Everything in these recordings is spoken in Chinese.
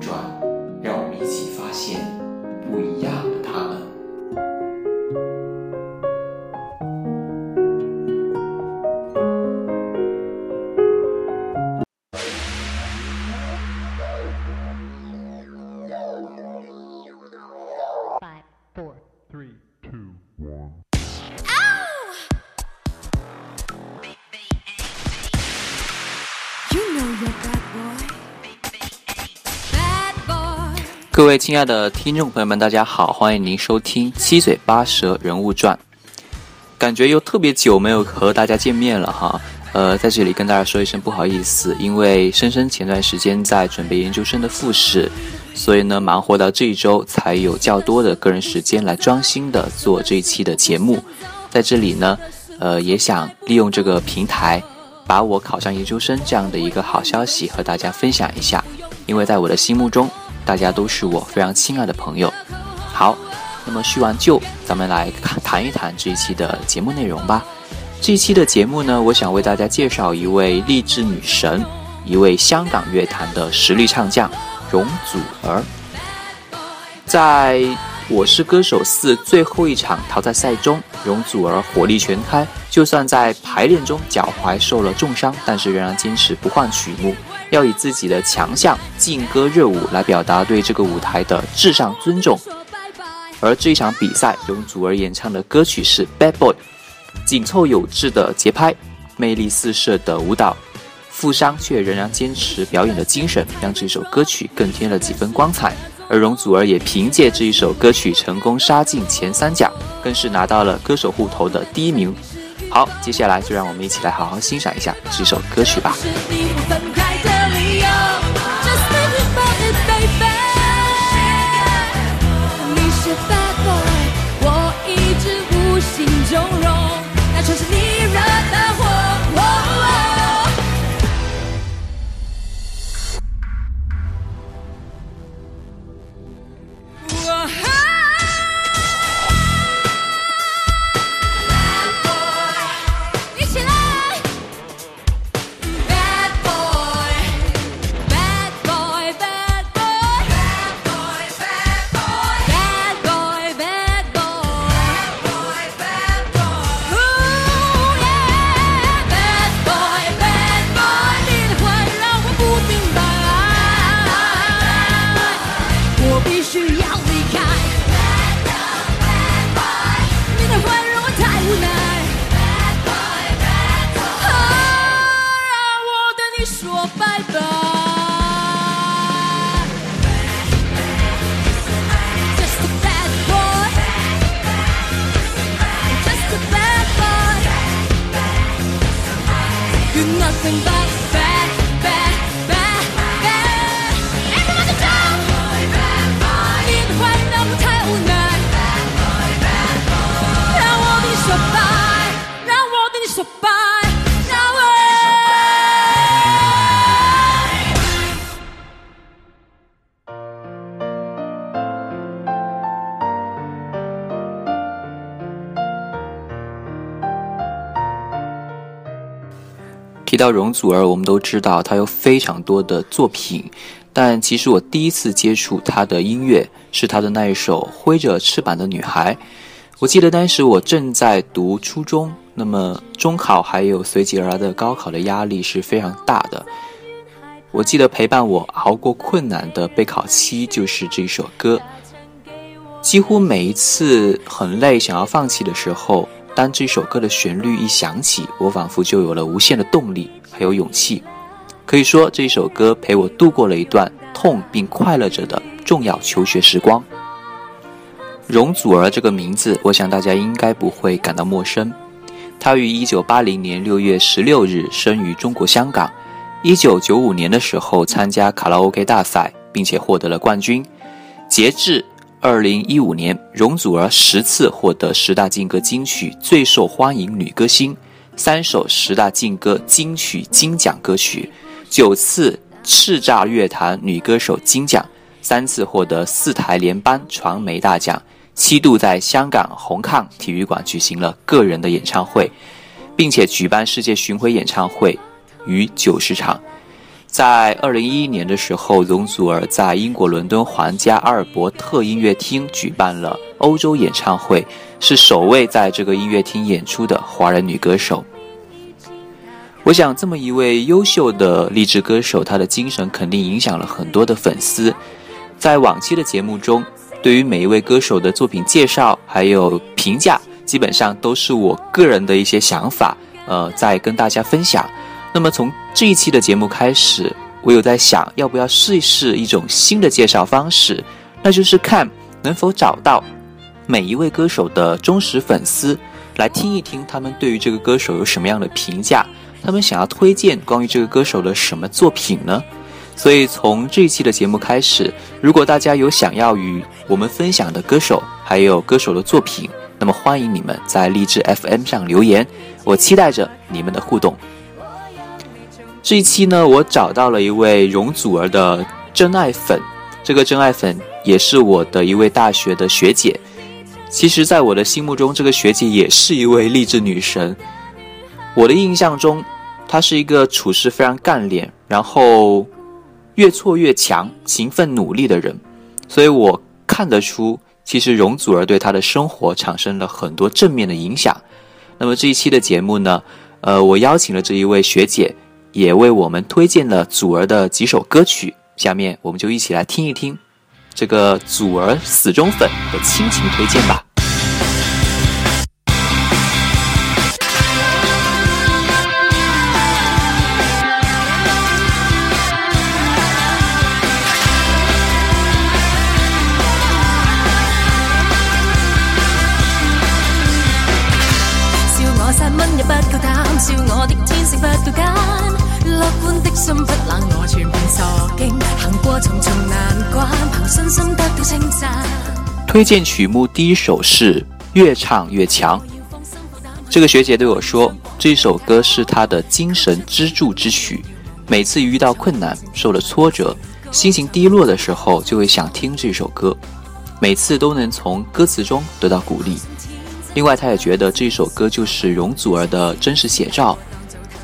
转。各位亲爱的听众朋友们，大家好，欢迎您收听《七嘴八舌人物传》。感觉又特别久没有和大家见面了哈，呃，在这里跟大家说一声不好意思，因为深深前段时间在准备研究生的复试，所以呢，忙活到这一周才有较多的个人时间来专心的做这一期的节目。在这里呢，呃，也想利用这个平台，把我考上研究生这样的一个好消息和大家分享一下，因为在我的心目中。大家都是我非常亲爱的朋友。好，那么叙完旧，咱们来谈一谈这一期的节目内容吧。这一期的节目呢，我想为大家介绍一位励志女神，一位香港乐坛的实力唱将——容祖儿。在《我是歌手》四最后一场淘汰赛中，容祖儿火力全开，就算在排练中脚踝受了重伤，但是仍然坚持不换曲目。要以自己的强项劲歌热舞来表达对这个舞台的至上尊重。而这一场比赛，容祖儿演唱的歌曲是《Bad Boy》，紧凑有致的节拍，魅力四射的舞蹈，富商却仍然坚持表演的精神，让这首歌曲更添了几分光彩。而容祖儿也凭借这一首歌曲成功杀进前三甲，更是拿到了歌手户头的第一名。好，接下来就让我们一起来好好欣赏一下这首歌曲吧。去。提到容祖儿，我们都知道她有非常多的作品，但其实我第一次接触她的音乐是她的那一首《挥着翅膀的女孩》。我记得当时我正在读初中，那么中考还有随即而来的高考的压力是非常大的。我记得陪伴我熬过困难的备考期就是这首歌，几乎每一次很累想要放弃的时候。当这首歌的旋律一响起，我仿佛就有了无限的动力，还有勇气。可以说，这一首歌陪我度过了一段痛并快乐着的重要求学时光。容祖儿这个名字，我想大家应该不会感到陌生。她于1980年6月16日生于中国香港。1995年的时候，参加卡拉 OK 大赛，并且获得了冠军。截至二零一五年，容祖儿十次获得十大劲歌金曲最受欢迎女歌星，三首十大劲歌金曲金奖歌曲，九次叱咤乐坛女歌手金奖，三次获得四台联班传媒大奖，七度在香港红磡体育馆举行了个人的演唱会，并且举办世界巡回演唱会，逾九十场。在二零一一年的时候，容祖儿在英国伦敦皇家阿尔伯特音乐厅举办了欧洲演唱会，是首位在这个音乐厅演出的华人女歌手。我想，这么一位优秀的励志歌手，她的精神肯定影响了很多的粉丝。在往期的节目中，对于每一位歌手的作品介绍还有评价，基本上都是我个人的一些想法，呃，在跟大家分享。那么从这一期的节目开始，我有在想，要不要试一试一种新的介绍方式，那就是看能否找到每一位歌手的忠实粉丝，来听一听他们对于这个歌手有什么样的评价，他们想要推荐关于这个歌手的什么作品呢？所以从这一期的节目开始，如果大家有想要与我们分享的歌手，还有歌手的作品，那么欢迎你们在励志 FM 上留言，我期待着你们的互动。这一期呢，我找到了一位容祖儿的真爱粉，这个真爱粉也是我的一位大学的学姐。其实，在我的心目中，这个学姐也是一位励志女神。我的印象中，她是一个处事非常干练，然后越挫越强、勤奋努力的人。所以我看得出，其实容祖儿对她的生活产生了很多正面的影响。那么这一期的节目呢，呃，我邀请了这一位学姐。也为我们推荐了祖儿的几首歌曲，下面我们就一起来听一听这个祖儿死忠粉的亲情推荐吧。推荐曲目第一首是《越唱越强》。这个学姐对我说，这首歌是她的精神支柱之曲。每次遇到困难、受了挫折、心情低落的时候，就会想听这首歌。每次都能从歌词中得到鼓励。另外，她也觉得这首歌就是容祖儿的真实写照：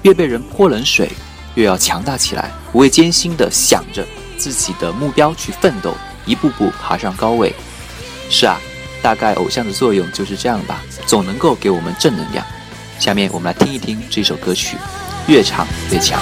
越被人泼冷水，越要强大起来，不畏艰辛的想着自己的目标去奋斗，一步步爬上高位。是啊，大概偶像的作用就是这样吧，总能够给我们正能量。下面我们来听一听这首歌曲，《越唱越强》。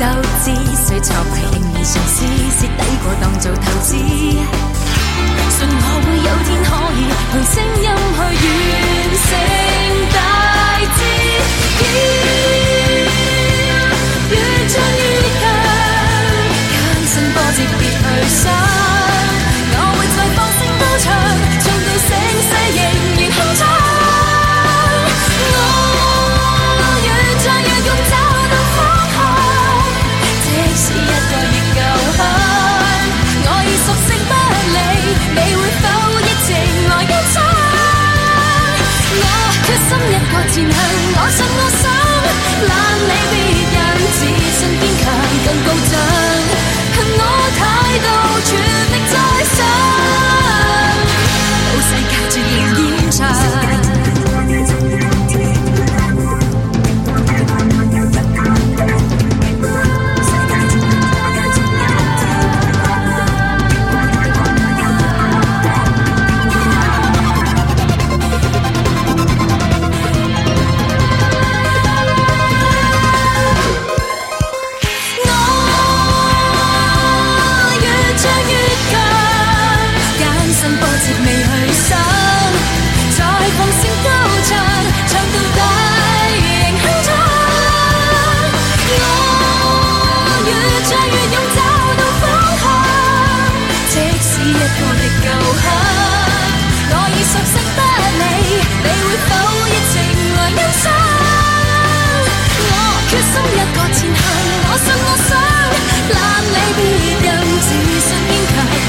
斗志，虽挫败，仍然尝试，蚀底过当做投资。信我会有天可以，凭声音去完成。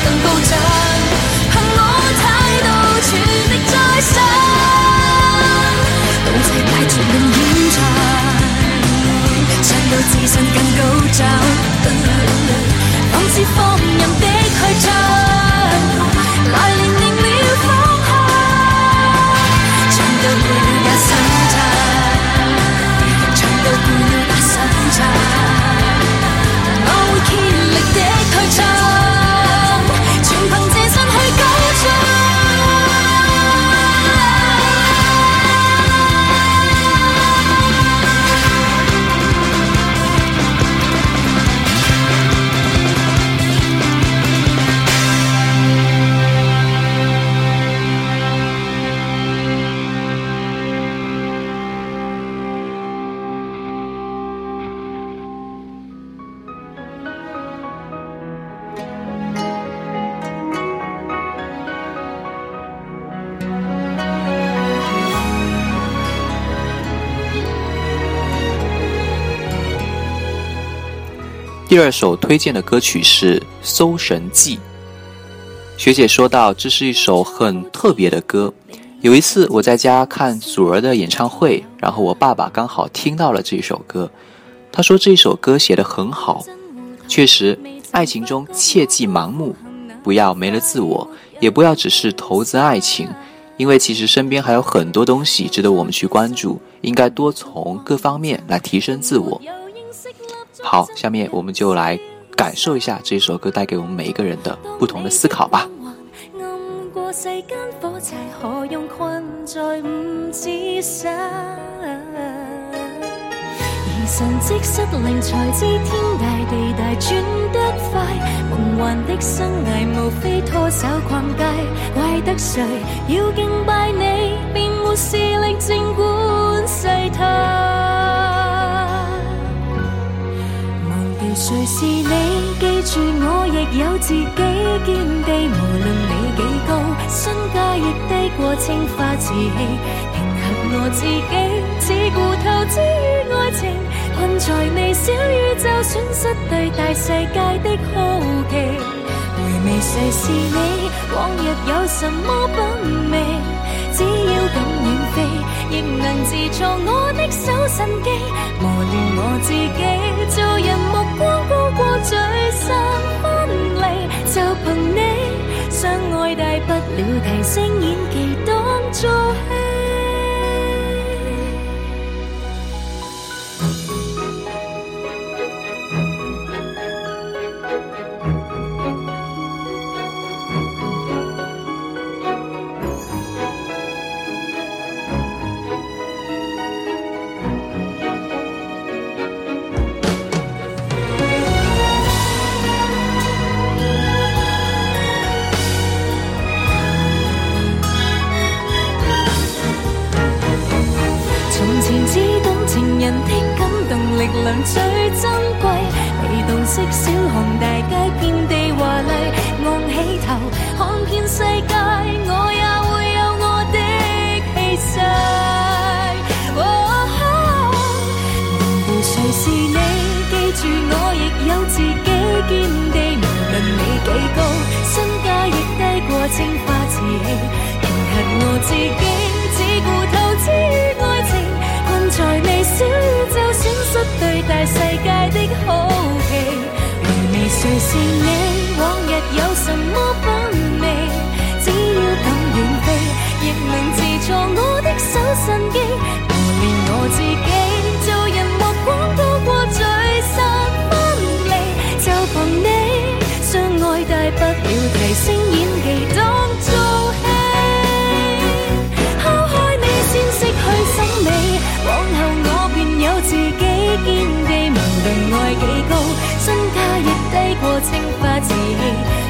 更高站，凭我态度全力再上，演到自信更高涨。第二首推荐的歌曲是《搜神记》。学姐说到，这是一首很特别的歌。有一次我在家看祖儿的演唱会，然后我爸爸刚好听到了这首歌，他说这首歌写得很好。确实，爱情中切忌盲目，不要没了自我，也不要只是投资爱情，因为其实身边还有很多东西值得我们去关注，应该多从各方面来提升自我。好，下面我们就来感受一下这首歌带给我们每一个人的不同的思考吧。世间火柴何用困在五指上？而神迹失灵才知天大地大转得快，梦幻的生涯无非拖手逛街，怪得谁要敬拜你，便没视力静管世态。谁是你？记住我，亦有自己坚地。无论你几高，身价亦低过青花瓷器。平合我自己，只顾投资于爱情，困在你小宇宙，损失对大世界的好奇。回味谁是你？往日有什么品味？只要敢远飞，亦能自创我的手神机，磨练我自己，做人。聚散分离，就凭你相爱大不了提升演技当做戏。青花瓷，迎合我自己，只顾投资于爱情，困在微小宇宙，损失对大世界的好奇，回味谁是你？往自己坚定，无论爱几高，身价亦低过青花瓷器。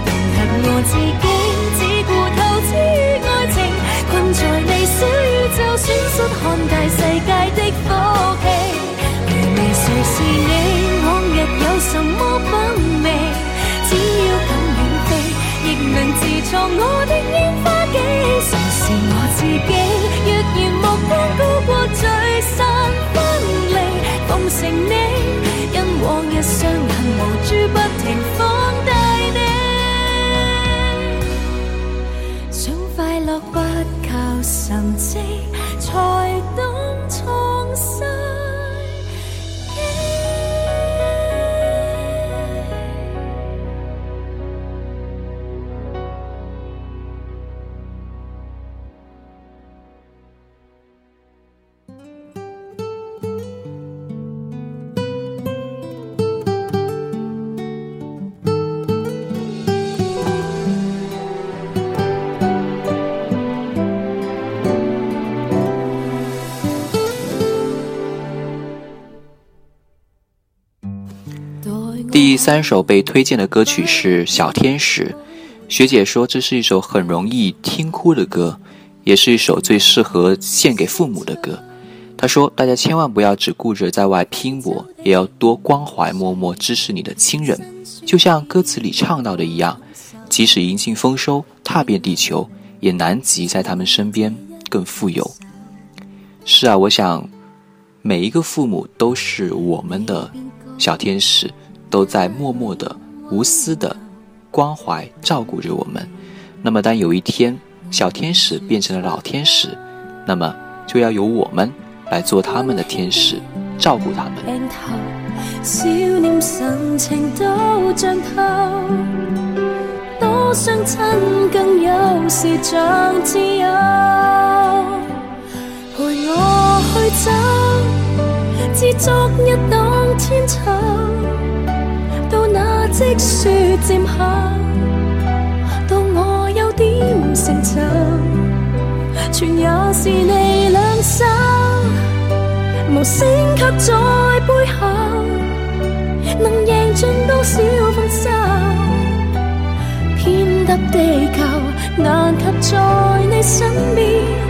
迎合我自己，只顾投于爱情，困在小宇就损失看大世界的福气。如未谁是你，往日有什么品味？只要敢远飞，亦能自创我的。不靠神迹，才懂。第三首被推荐的歌曲是《小天使》，学姐说这是一首很容易听哭的歌，也是一首最适合献给父母的歌。她说，大家千万不要只顾着在外拼搏，也要多关怀、默默支持你的亲人。就像歌词里唱到的一样，即使银杏丰收、踏遍地球，也难及在他们身边更富有。是啊，我想，每一个父母都是我们的小天使。都在默默的、无私的关怀照顾着我们。那么，当有一天小天使变成了老天使，那么就要由我们来做他们的天使，照顾他们。笑脸神情都浸透，多想亲更有时，像自由。陪我去走，至昨日当天丑。积雪渐下，到我有点成就，全也是你两手，无声却在背后，能赢尽多少分手，偏得地球难及在你身边。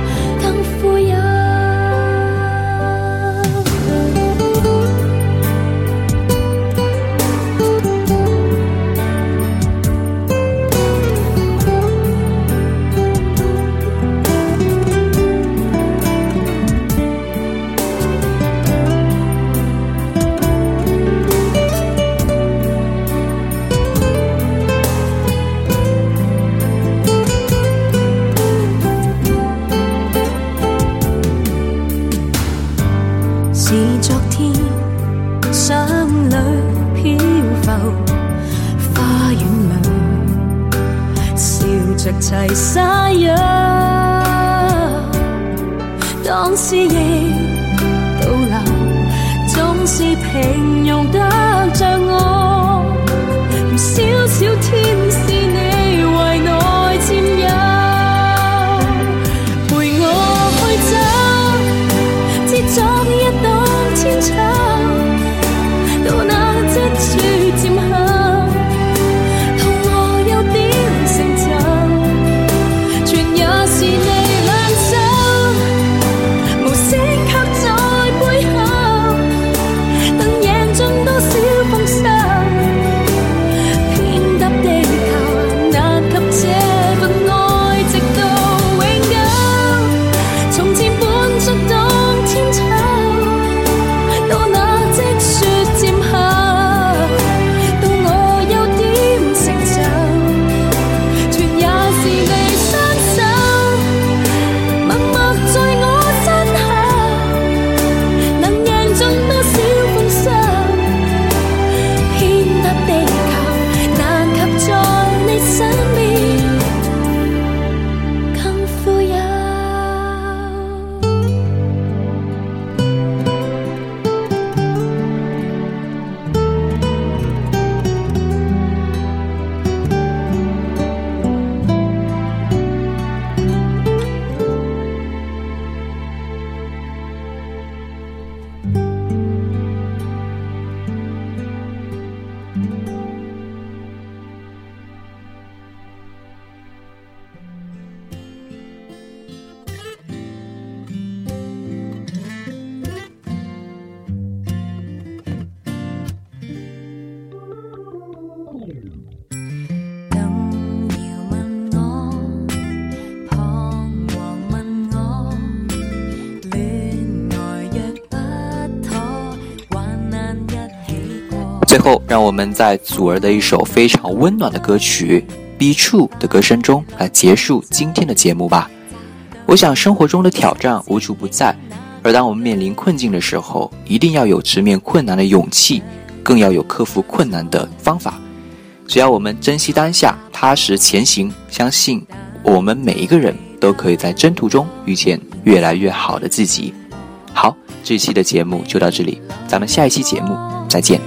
最后，让我们在祖儿的一首非常温暖的歌曲《Be True》的歌声中来结束今天的节目吧。我想，生活中的挑战无处不在，而当我们面临困境的时候，一定要有直面困难的勇气，更要有克服困难的方法。只要我们珍惜当下，踏实前行，相信我们每一个人都可以在征途中遇见越来越好的自己。好，这期的节目就到这里，咱们下一期节目再见。